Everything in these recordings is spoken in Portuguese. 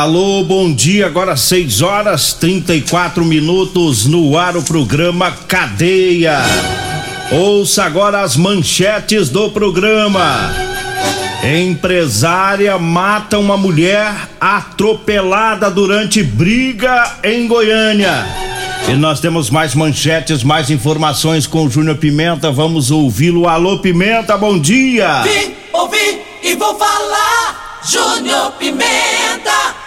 Alô, bom dia. Agora 6 horas 34 minutos no ar o programa Cadeia. Ouça agora as manchetes do programa. Empresária mata uma mulher atropelada durante briga em Goiânia. E nós temos mais manchetes, mais informações com o Júnior Pimenta. Vamos ouvi-lo. Alô, Pimenta, bom dia. Vim, ouvi e vou falar. Júnior Pimenta.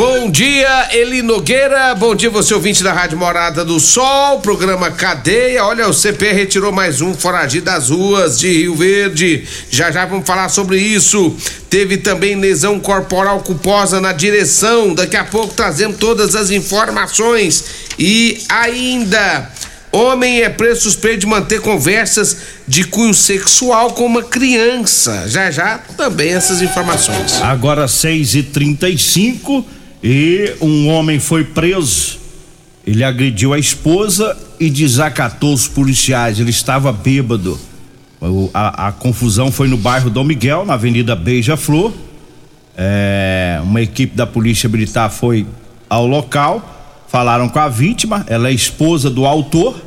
Bom dia, Eli Nogueira. Bom dia, você ouvinte da Rádio Morada do Sol, programa Cadeia. Olha, o CP retirou mais um foragido das ruas de Rio Verde. Já já vamos falar sobre isso. Teve também lesão corporal culposa na direção. Daqui a pouco trazemos todas as informações. E ainda. Homem é preso suspeito de manter conversas de cunho sexual com uma criança. Já já também essas informações. Agora 6 e 35 e um homem foi preso. Ele agrediu a esposa e desacatou os policiais. Ele estava bêbado. O, a, a, confusão foi no bairro Dom Miguel, na Avenida Beija-Flor. É, uma equipe da Polícia Militar foi ao local falaram com a vítima, ela é esposa do autor,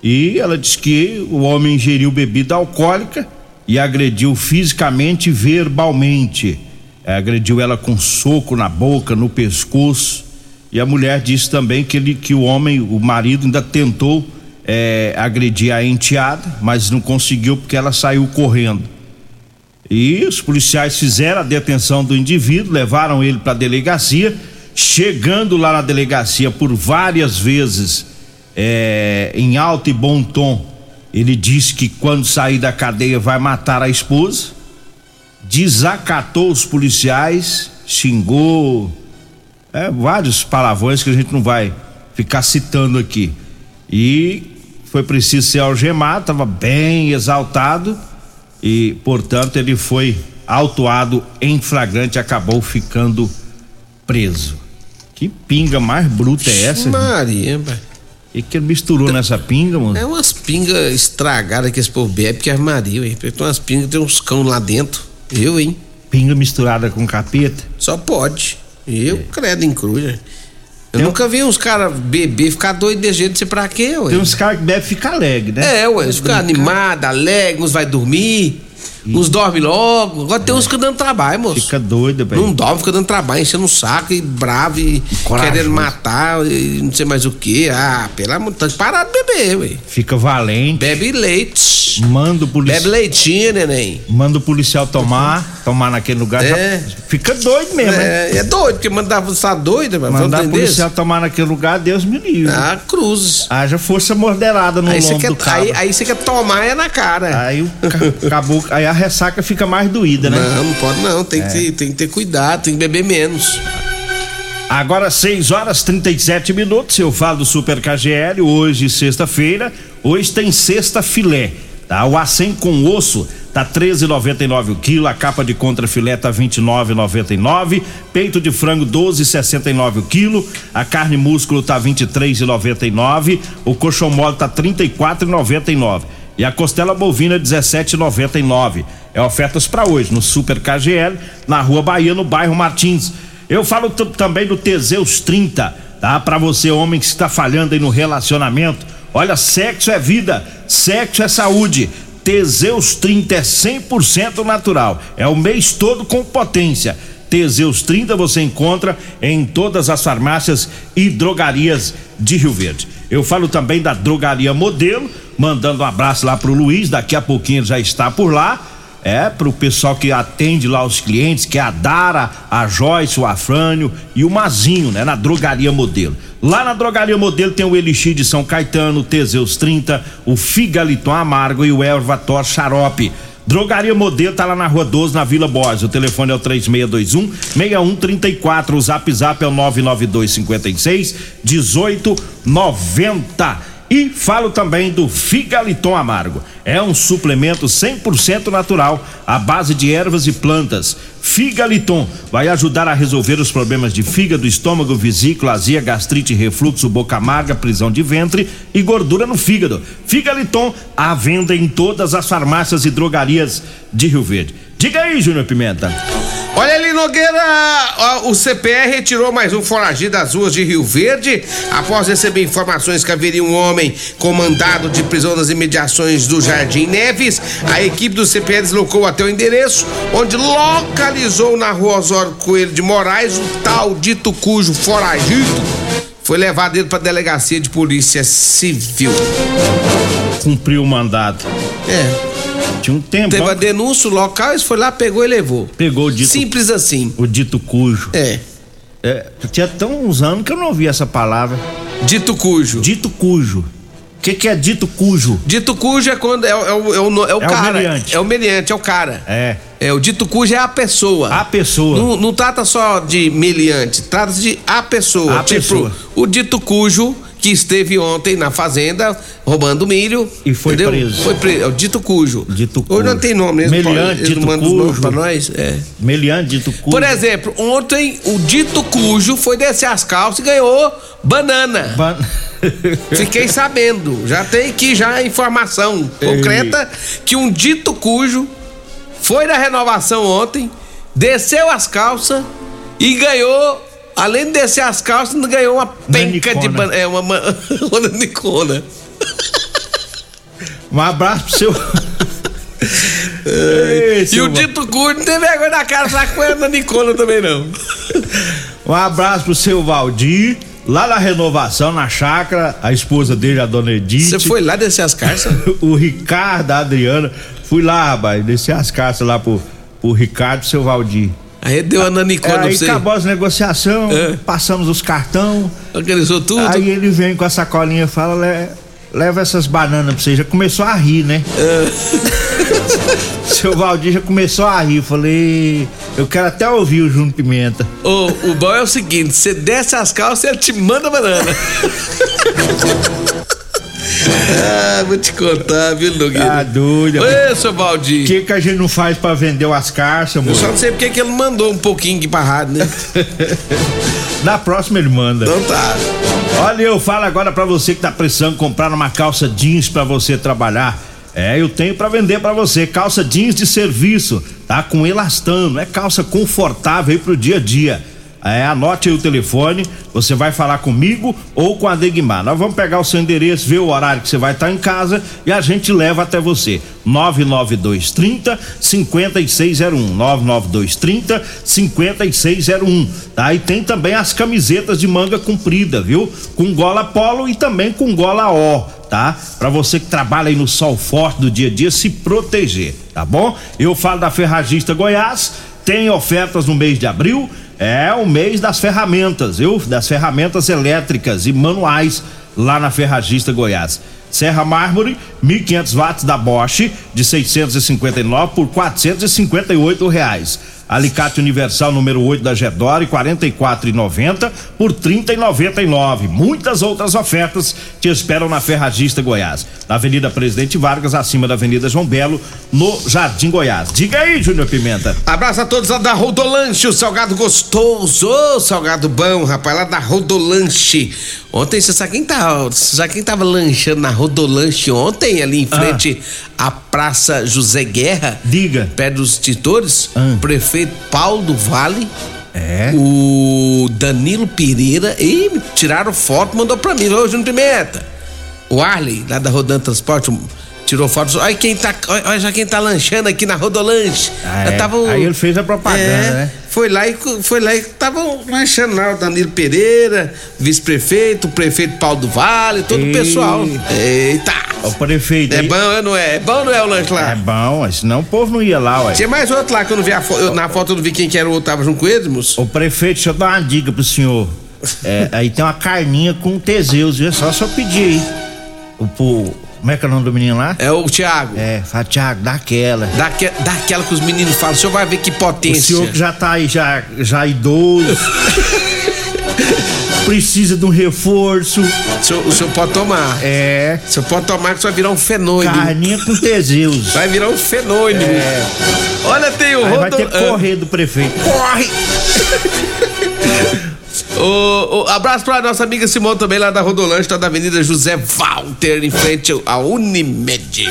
e ela disse que o homem ingeriu bebida alcoólica e agrediu fisicamente e verbalmente. É, agrediu ela com soco na boca, no pescoço. E a mulher disse também que, ele, que o homem, o marido, ainda tentou é, agredir a enteada, mas não conseguiu porque ela saiu correndo. E os policiais fizeram a detenção do indivíduo, levaram ele para a delegacia chegando lá na delegacia por várias vezes, é, em alto e bom tom, ele disse que quando sair da cadeia vai matar a esposa, desacatou os policiais, xingou, é, vários palavrões que a gente não vai ficar citando aqui. E foi preciso ser algemado, estava bem exaltado e, portanto, ele foi autuado em flagrante, acabou ficando preso. Que pinga mais bruta é essa? Maria. E que ele misturou nessa pinga, mano? É umas pingas estragadas que esse povo bebe, que é Maria, hein? Tem umas pingas, tem uns cão lá dentro. Eu, hein? Pinga misturada com capeta? Só pode. Eu, é. credo em cruz, Eu tem nunca vi uns caras beber, ficar doido de jeito, não sei pra quê, ué. Tem uns caras que bebem e fica alegre, né? É, ué, fica animado, alegre, uns vai dormir. Uns dormem logo. Agora tem uns que dando trabalho, moço. Fica doido, velho. Não dorme, fica dando trabalho, enchendo o um saco e bravo e querendo matar e não sei mais o que. Ah, pelo amor de Deus, parar de beber, ué. Fica valente. Bebe leite. Manda o policial. Bebe leitinho, neném. Manda o policial tomar, tomar naquele lugar. É. Já... Fica doido mesmo, é, né? É doido, porque mandar você tá doido, velho. Mandar o policial tomar naquele lugar, Deus me livre. Ah, cruzes. Haja força moderada no aí lombo quer, do cabo. Aí, você quer tomar é na cara. Aí o acabou, aí a ressaca fica mais doída, né? Não, não pode não, tem, é. que, ter, tem que ter cuidado, tem que beber menos. Agora 6 horas 37 minutos, eu falo do Super KGL, hoje sexta-feira, hoje tem sexta filé, tá? O acém com osso tá 13,99 o quilo, a capa de contra filé tá 29,99, peito de frango 12,69 o quilo, a carne músculo tá 23,99, o coxão mole tá 34,99 e a costela bovina 17,99. É ofertas para hoje no Super KGL, na Rua Bahia, no bairro Martins. Eu falo também do Teseus 30, tá? Para você homem que está falhando aí no relacionamento, Olha, sexo é vida, sexo é saúde. Teseus 30 é 100% natural. É o mês todo com potência. Teseus 30 você encontra em todas as farmácias e drogarias de Rio Verde. Eu falo também da drogaria Modelo, mandando um abraço lá pro Luiz, daqui a pouquinho já está por lá. É, pro pessoal que atende lá os clientes, que é a Dara, a Joyce, o Afrânio e o Mazinho, né? Na Drogaria Modelo. Lá na Drogaria Modelo tem o Elixir de São Caetano, o Teseus 30, o Figaliton Amargo e o Ervator Xarope. Drogaria Modelo tá lá na Rua 12, na Vila Borges. O telefone é o 3621 6134. O Zap Zap é o 992 56 1890. E falo também do Figaliton Amargo. É um suplemento 100% natural, à base de ervas e plantas. Figaliton vai ajudar a resolver os problemas de fígado, estômago, vesícula, azia, gastrite, refluxo, boca amarga, prisão de ventre e gordura no fígado. Figaliton à venda em todas as farmácias e drogarias de Rio Verde. Diga aí, Júnior Pimenta. Nogueira, o CPR retirou mais um foragido das ruas de Rio Verde após receber informações que haveria um homem com mandado de prisão nas imediações do Jardim Neves. A equipe do CPR deslocou até o endereço, onde localizou na rua Osório Coelho de Moraes o tal dito cujo foragido foi levado para a delegacia de polícia civil. Cumpriu o mandado. É. Tinha um tempo. Teve a denúncia local, eles foi lá, pegou e levou. Pegou o dito. Simples assim. O dito cujo. É. É, tinha tão uns anos que eu não ouvi essa palavra. Dito cujo. Dito cujo. O que, que é dito cujo? Dito cujo é quando é, é, o, é o, é o, é o cara. meliante. É o meliante, é o cara. É. É, o dito cujo é a pessoa. A pessoa. Não, não trata só de meliante, trata de a pessoa. A tipo, pessoa. o dito cujo que esteve ontem na fazenda roubando milho. E foi entendeu? preso. Foi preso. É o dito cujo. Dito Hoje não cujo. tem nome, eles Meliante, podem- eles não dito mandam os nomes cujo. pra nós. É. Meliante, dito cujo. Por exemplo, ontem o dito cujo foi descer as calças e ganhou banana. Ban- Fiquei sabendo, já tem aqui já a informação concreta que um dito cujo foi na renovação ontem, desceu as calças e ganhou, além de descer as calças, ainda ganhou uma penca de Nanicona. banana. É, uma, uma, uma nanicona. Um abraço pro seu. Ei, E o dito cujo não tem vergonha na cara, sabe com a nanicona também não. Um abraço pro seu Valdir, lá na renovação, na chácara, a esposa dele, a dona Edith. Você foi lá descer as calças? o Ricardo, a Adriana. Fui lá, rapaz, desci as caças lá pro, pro Ricardo e seu Valdir. Aí deu a nanicona pra Aí você. acabou as negociações, É. passamos os cartão. Organizou tudo. Aí ele vem com a sacolinha e fala: "Le- leva essas bananas pra você. Já começou a rir, né? Seu Valdir já começou a rir. Falei, eu quero até ouvir o Júnior Pimenta. Ô, o bom é o seguinte: você desce as calças e ele te manda banana. ah, vou te contar, viu, Nogueira? doido. Ê, seu O Valdir. que, que a gente não faz pra vender as carças, Eu amor? só não sei porque que ele mandou um pouquinho aqui pra rádio, né? Na próxima ele manda. Então tá. Olha, eu falo agora pra você que tá precisando comprar uma calça jeans pra você trabalhar. É, eu tenho pra vender pra você calça jeans de serviço, tá? Com elastano, é calça confortável aí pro dia a dia. É, anote o telefone, você vai falar comigo ou com a Degmar. Nós vamos pegar o seu endereço, ver o horário que você vai estar em casa e a gente leva até você. 99230 5601. 99230 5601. Tá? E tem também as camisetas de manga comprida, viu? Com gola polo e também com gola O, tá? Pra você que trabalha aí no sol forte do dia a dia se proteger, tá bom? Eu falo da Ferragista Goiás, tem ofertas no mês de abril. É o mês das ferramentas, viu? Das ferramentas elétricas e manuais lá na Ferragista Goiás. Serra Mármore, 1.500 watts da Bosch, de 659 por 458 reais. Alicate Universal número 8 da Gedore, 44,90 por 30,99. Muitas outras ofertas te esperam na Ferragista Goiás, na Avenida Presidente Vargas, acima da Avenida João Belo, no Jardim Goiás. Diga aí, Júnior Pimenta. Abraço a todos lá da Rodolanche, o salgado gostoso, ô salgado bom, rapaz, lá da Rodolanche. Ontem, você sabe quem tá, você sabe quem tava lanchando na Rodolanche ontem, ali em frente à Praça José Guerra? Diga. Perto dos titores, Ah. o prefeito Paulo do Vale, É. o Danilo Pereira, e tiraram foto, mandou pra mim, ô Júnior Pimenta. o Arley, lá da Rodan Transporte, tirou fotos. Olha quem tá, olha já quem tá lanchando aqui na Rodolanche. Ah, é. tava, Aí ele fez a propaganda, é, né? Foi lá e foi lá e tava lanchando lá o Danilo Pereira, vice-prefeito, o prefeito Paulo do Vale, todo o pessoal. Eita! O prefeito. É aí. bom, não é? É bom não é o lanche lá? É bom, senão o povo não ia lá, ué. Tinha mais outro lá que eu não vi a foto. Na foto eu não vi quem que era o outro, tava junto com eles, moço. O prefeito, deixa eu dar uma dica pro senhor. É, aí tem uma carninha com Teseus, viu? É só só pedir aí. O, como é que é o nome do menino lá? É o Thiago. É, fala, Thiago, dá aquela. Dá, que, dá aquela que os meninos falam, o senhor vai ver que potência. O senhor que já tá aí, já, já idoso. precisa de um reforço. O senhor, o senhor, pode tomar. É. O senhor pode tomar que você vai virar um fenômeno. Carninha com Teseus. Vai virar um fenômeno. É. Olha, tem o Vai ter que correr do prefeito. Corre! O, o, abraço pra nossa amiga Simone também lá da Rodolândia, tá da Avenida José Walter, em frente ao Unimed.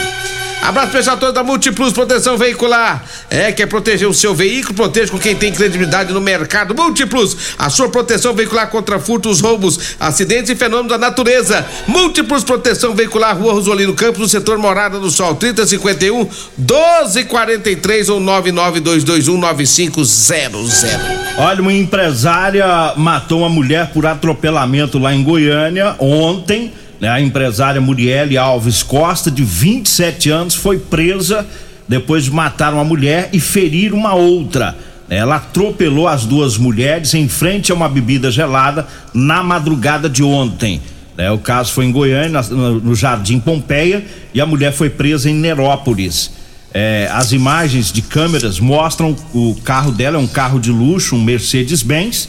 Abraço pessoal todo da Multiplus Proteção Veicular. É, quer proteger o seu veículo? Proteja com quem tem credibilidade no mercado. Multiplus, a sua proteção veicular contra furtos, roubos, acidentes e fenômenos da natureza. Múltiplos Proteção Veicular, Rua Rosolino Campos, no setor Morada do Sol, 3051 1243 ou 99221 9500. Olha, uma empresária matou uma mulher por atropelamento lá em Goiânia ontem? A empresária Murielle Alves Costa, de 27 anos, foi presa depois de matar uma mulher e ferir uma outra. Ela atropelou as duas mulheres em frente a uma bebida gelada na madrugada de ontem. É, o caso foi em Goiânia, no Jardim Pompeia, e a mulher foi presa em Nerópolis. É, as imagens de câmeras mostram o carro dela, é um carro de luxo, um Mercedes-Benz,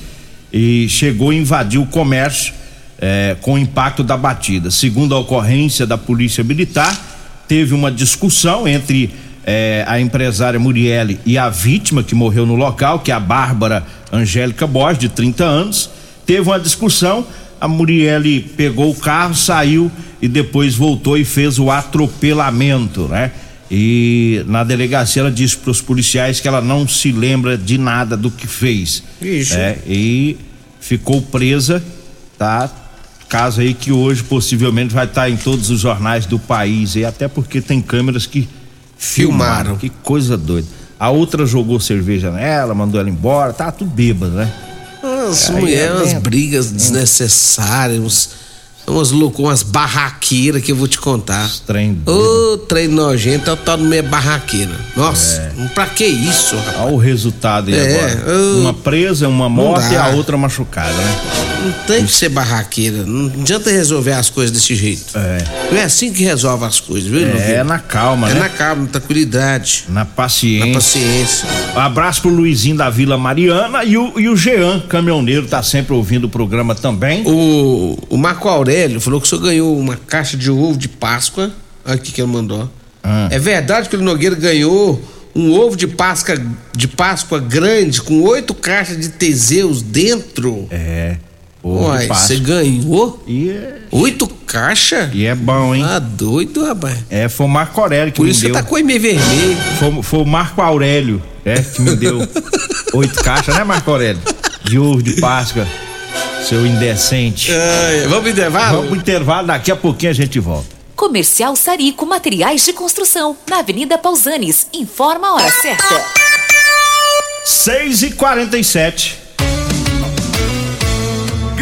e chegou a invadir o comércio é, com o impacto da batida. Segundo a ocorrência da Polícia Militar, teve uma discussão entre é, a empresária Murielle e a vítima que morreu no local, que é a Bárbara Angélica Borges, de 30 anos. Teve uma discussão, a Murielle pegou o carro, saiu e depois voltou e fez o atropelamento, né? E na delegacia ela disse para os policiais que ela não se lembra de nada do que fez. Isso. É, e ficou presa, tá? Caso aí que hoje possivelmente vai estar em todos os jornais do país, e até porque tem câmeras que filmaram. filmaram. Que coisa doida. A outra jogou cerveja nela, mandou ela embora, tá tudo bêbado, né? As mulheres, umas brigas desnecessárias, umas loucuras, umas barraqueiras que eu vou te contar. Trem Ô, oh, trem nojento, é o tal do meio barraqueira. Nossa, é. pra que isso, rapaz? Olha o resultado aí é, agora. Oh, uma presa, uma morte e a outra machucada, né? Não tem que ser barraqueira. Não adianta resolver as coisas desse jeito. É. Não é assim que resolve as coisas, viu? É, é na calma, é né? É na calma, na tranquilidade. Na paciência. Na paciência. Abraço pro Luizinho da Vila Mariana e o, e o Jean, caminhoneiro, tá sempre ouvindo o programa também. O, o Marco Aurélio falou que o senhor ganhou uma caixa de ovo de Páscoa. O que ele mandou. Ah. É verdade que o Nogueira ganhou um ovo de Páscoa, de Páscoa grande com oito caixas de Teseus dentro? É. Uai, você ganhou? E é... Oito caixas? E é bom, hein? Ah, doido, rapaz. É, foi o Marco Aurélio que Por me isso deu. você tá com o e vermelho. Foi, foi, o Marco Aurélio, é, que me deu oito caixas, né, Marco Aurélio? De ovo de Páscoa, seu indecente. Ai, vamos pro intervalo? Vamos pro intervalo, daqui a pouquinho a gente volta. Comercial Sarico Materiais de Construção, na Avenida Pausanes. Informa a hora certa. 6 e 47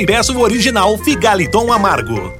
e peço o original Figaliton Amargo.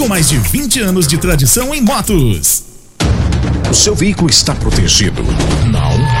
com mais de 20 anos de tradição em motos. O seu veículo está protegido? Não?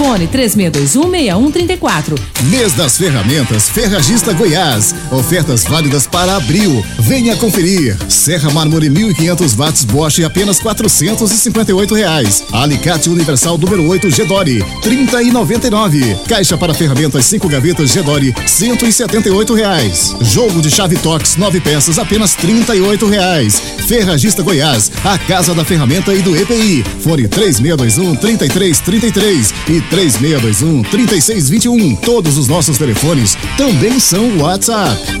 Fone 36216134. Mês das Ferramentas Ferragista Goiás. Ofertas válidas para abril. Venha conferir. Serra Mármore 1500 watts Bosch apenas 458 reais. Alicate Universal número 8 Gedore 30 e 99. Caixa para ferramentas 5 gavetas Gedore 178 reais. Jogo de chave Tox 9 peças apenas 38 reais. Ferragista Goiás, a casa da ferramenta e do EPI. Fone 3621 3333 e 3621 3621. Todos os nossos telefones também são WhatsApp.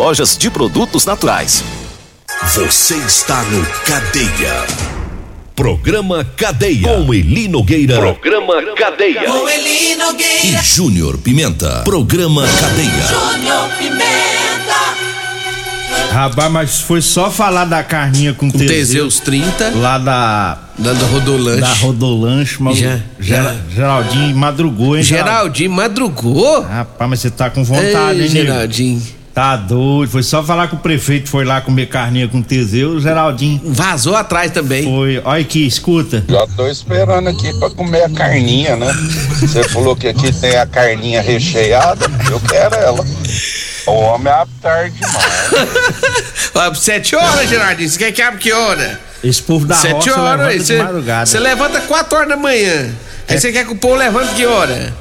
de produtos naturais. Você está no Cadeia. Programa Cadeia. Com Eli Nogueira. Programa Cadeia. Com Eli Nogueira. E Júnior Pimenta. Programa Cadeia. Júnior Pimenta. Rapaz, mas foi só falar da carninha com, Com Teseus 30. Lá da. Da, da Rodolanche. Da Rodolanche, mas Já, já. Geraldinho madrugou, hein? Geraldinho madrugou? Rapaz, mas você tá com vontade, Ei, hein, nego? Tá doido. Foi só falar que o prefeito foi lá comer carninha com Teseus, Geraldinho. Vazou atrás também. Foi. Olha aqui, escuta. Já tô esperando aqui pra comer a carninha, né? Você falou que aqui tem a carninha recheada, eu quero ela. O homem é tarde demais. Sete horas, Geraldinho. Você quer que abra que hora? Esse povo da Sete roça horas. levanta aí de Você madrugada. você levanta quatro horas da manhã. Aí É. você quer que o povo levante que hora?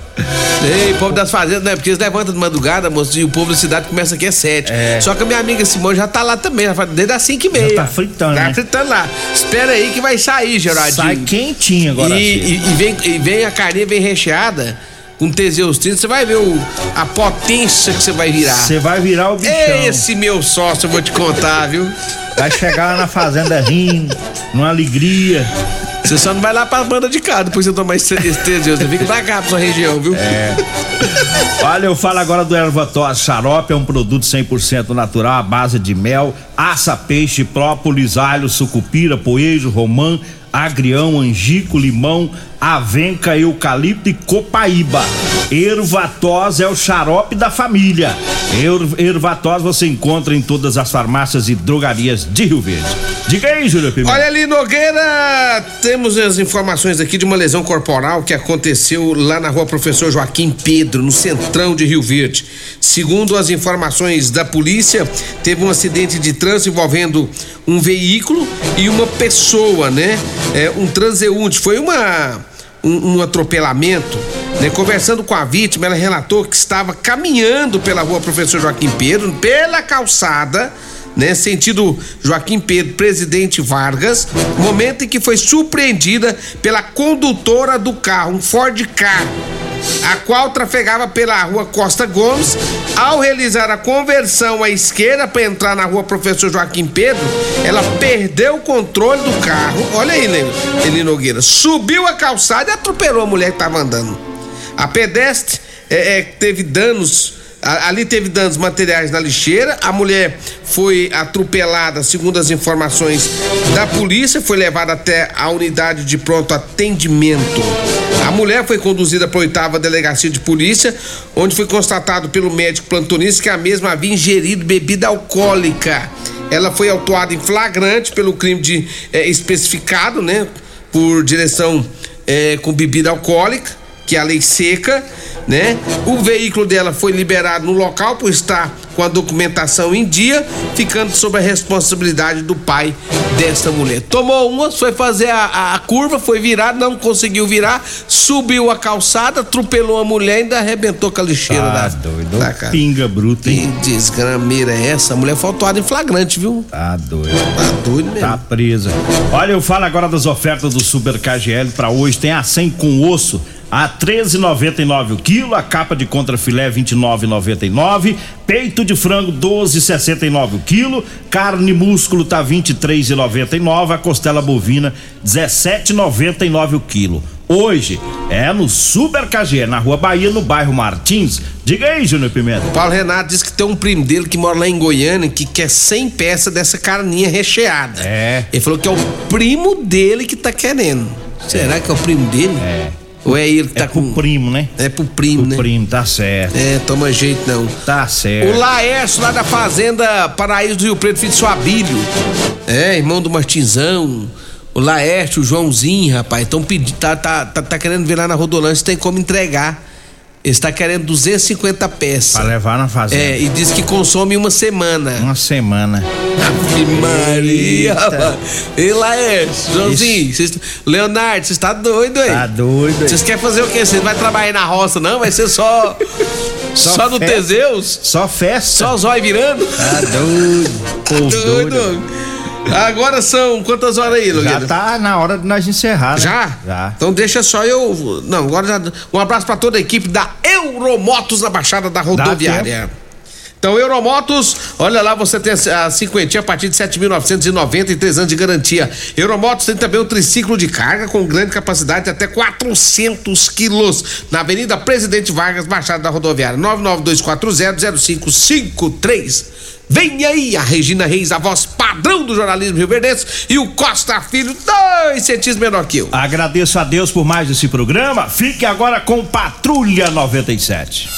Ei, povo das fazendas, não é porque eles levantam de madrugada, moço, e o povo da cidade começa aqui às sete. Só que a minha amiga Simone já tá lá também, já faz desde as cinco e meia. Já tá fritando, Tá né? fritando lá. Espera aí que vai sair, Geraldinho. Sai quentinho agora. E, e- e vem, e vem a carninha bem recheada, com Teseus 30, você vai ver o, a potência que você vai virar. Você vai virar o bichão. Esse meu sócio, eu vou te contar, viu? Vai chegar lá na fazenda rindo, numa alegria. Você só não vai lá pra banda de cá depois você tomar Teseus. Você fica pra cá, pra sua região, viu? É. Olha, eu falo agora do Ervatos Xarope, é um produto 100% natural, à base de mel, aça, peixe, própolis, alho, sucupira, poejo, romã, agrião, angico, limão, avenca, eucalipto e copaíba. Ervatós é o xarope da família. Er, Ervatós você encontra em todas as farmácias e drogarias de Rio Verde. Diga aí, Júlio Pimenta. Olha ali, Nogueira, temos as informações aqui de uma lesão corporal que aconteceu lá na rua Professor Joaquim Pedro, no centrão de Rio Verde. Segundo as informações da polícia, teve um acidente de trânsito envolvendo um veículo e uma pessoa, né? É, um transeunte. Foi uma um, um atropelamento. Né? Conversando com a vítima, ela relatou que estava caminhando pela rua Professor Joaquim Pedro, pela calçada, né? Sentido Joaquim Pedro, presidente Vargas, momento em que foi surpreendida pela condutora do carro, um Ford Ka a qual trafegava pela rua Costa Gomes. Ao realizar a conversão à esquerda para entrar na rua Professor Joaquim Pedro, ela perdeu o controle do carro. Olha aí, Eli Nogueira. Subiu a calçada e atropelou a mulher que estava andando. A pedestre é, é, teve danos Ali teve danos materiais na lixeira. A mulher foi atropelada, segundo as informações da polícia, foi levada até a unidade de pronto atendimento. A mulher foi conduzida para a oitava delegacia de polícia, onde foi constatado pelo médico plantonista que a mesma havia ingerido bebida alcoólica. Ela foi autuada em flagrante pelo crime de é, especificado, né? Por direção é, com bebida alcoólica, que é a lei seca né? O veículo dela foi liberado no local por estar com a documentação em dia, ficando sob a responsabilidade do pai desta mulher. Tomou uma, foi fazer a, a curva, foi virar, não conseguiu virar, subiu a calçada, atropelou a mulher e ainda arrebentou com a lixeira tá da, doido. da casa. Pinga bruta, hein? Que desgrameira é essa? A mulher foi autuada em flagrante, viu? Tá doido. Tá doido mesmo. Tá presa. Olha, eu falo agora das ofertas do Super KGL para hoje. Tem a 100 com osso a 13,99 o quilo, a capa de contrafilé 29,99, peito de frango 12,69 o quilo, carne músculo tá 23,99, a costela bovina 17,99 o quilo. Hoje é no Super KG, na Rua Bahia, no bairro Martins. Diga aí, Júnior Pimenta. Paulo Renato disse que tem um primo dele que mora lá em Goiânia que quer 100 peças dessa carninha recheada. É. Ele falou que é o primo dele que tá querendo. Será que é o primo dele? É. Ou é ele que tá é com. primo, né? É pro primo, pro né? primo, tá certo. É, toma jeito não. Tá certo. O Laércio, lá da Fazenda Paraíso do Rio Preto, filho de Suabílio. É, irmão do Martinzão. O Laércio, o Joãozinho, rapaz. Então tá, tá, tá, tá querendo vir lá na Rodolândia, tem como entregar. Está querendo 250 peças. Pra levar na fazenda. É, e diz que consome uma semana. Uma semana. Ave Maria. E lá é, Joãozinho, cês, Leonardo, você está doido aí? Tá doido aí. Vocês querem fazer o quê? Você não vai trabalhar na roça, não? Vai ser só. só, só no. Teseus? Só festa. Só zóio virando? Tá doido. Povo doido. doido. Agora são quantas horas aí, Logueira? Já tá na hora de nós encerrar, né? Já? Já. Então deixa só eu. Não, agora já. Um abraço pra toda a equipe da Euromotos na Baixada da Rodoviária. Então, Euromotos, olha lá, você tem a cinquentinha a partir de 7.990 e três anos de garantia. Euromotos tem também o triciclo de carga com grande capacidade de até 400 quilos. Na Avenida Presidente Vargas, Baixada da Rodoviária, 992400553. Vem aí a Regina Reis, a voz padrão do jornalismo Rio Verdense, e o Costa Filho, dois centímetros menor que eu. Agradeço a Deus por mais esse programa. Fique agora com Patrulha 97.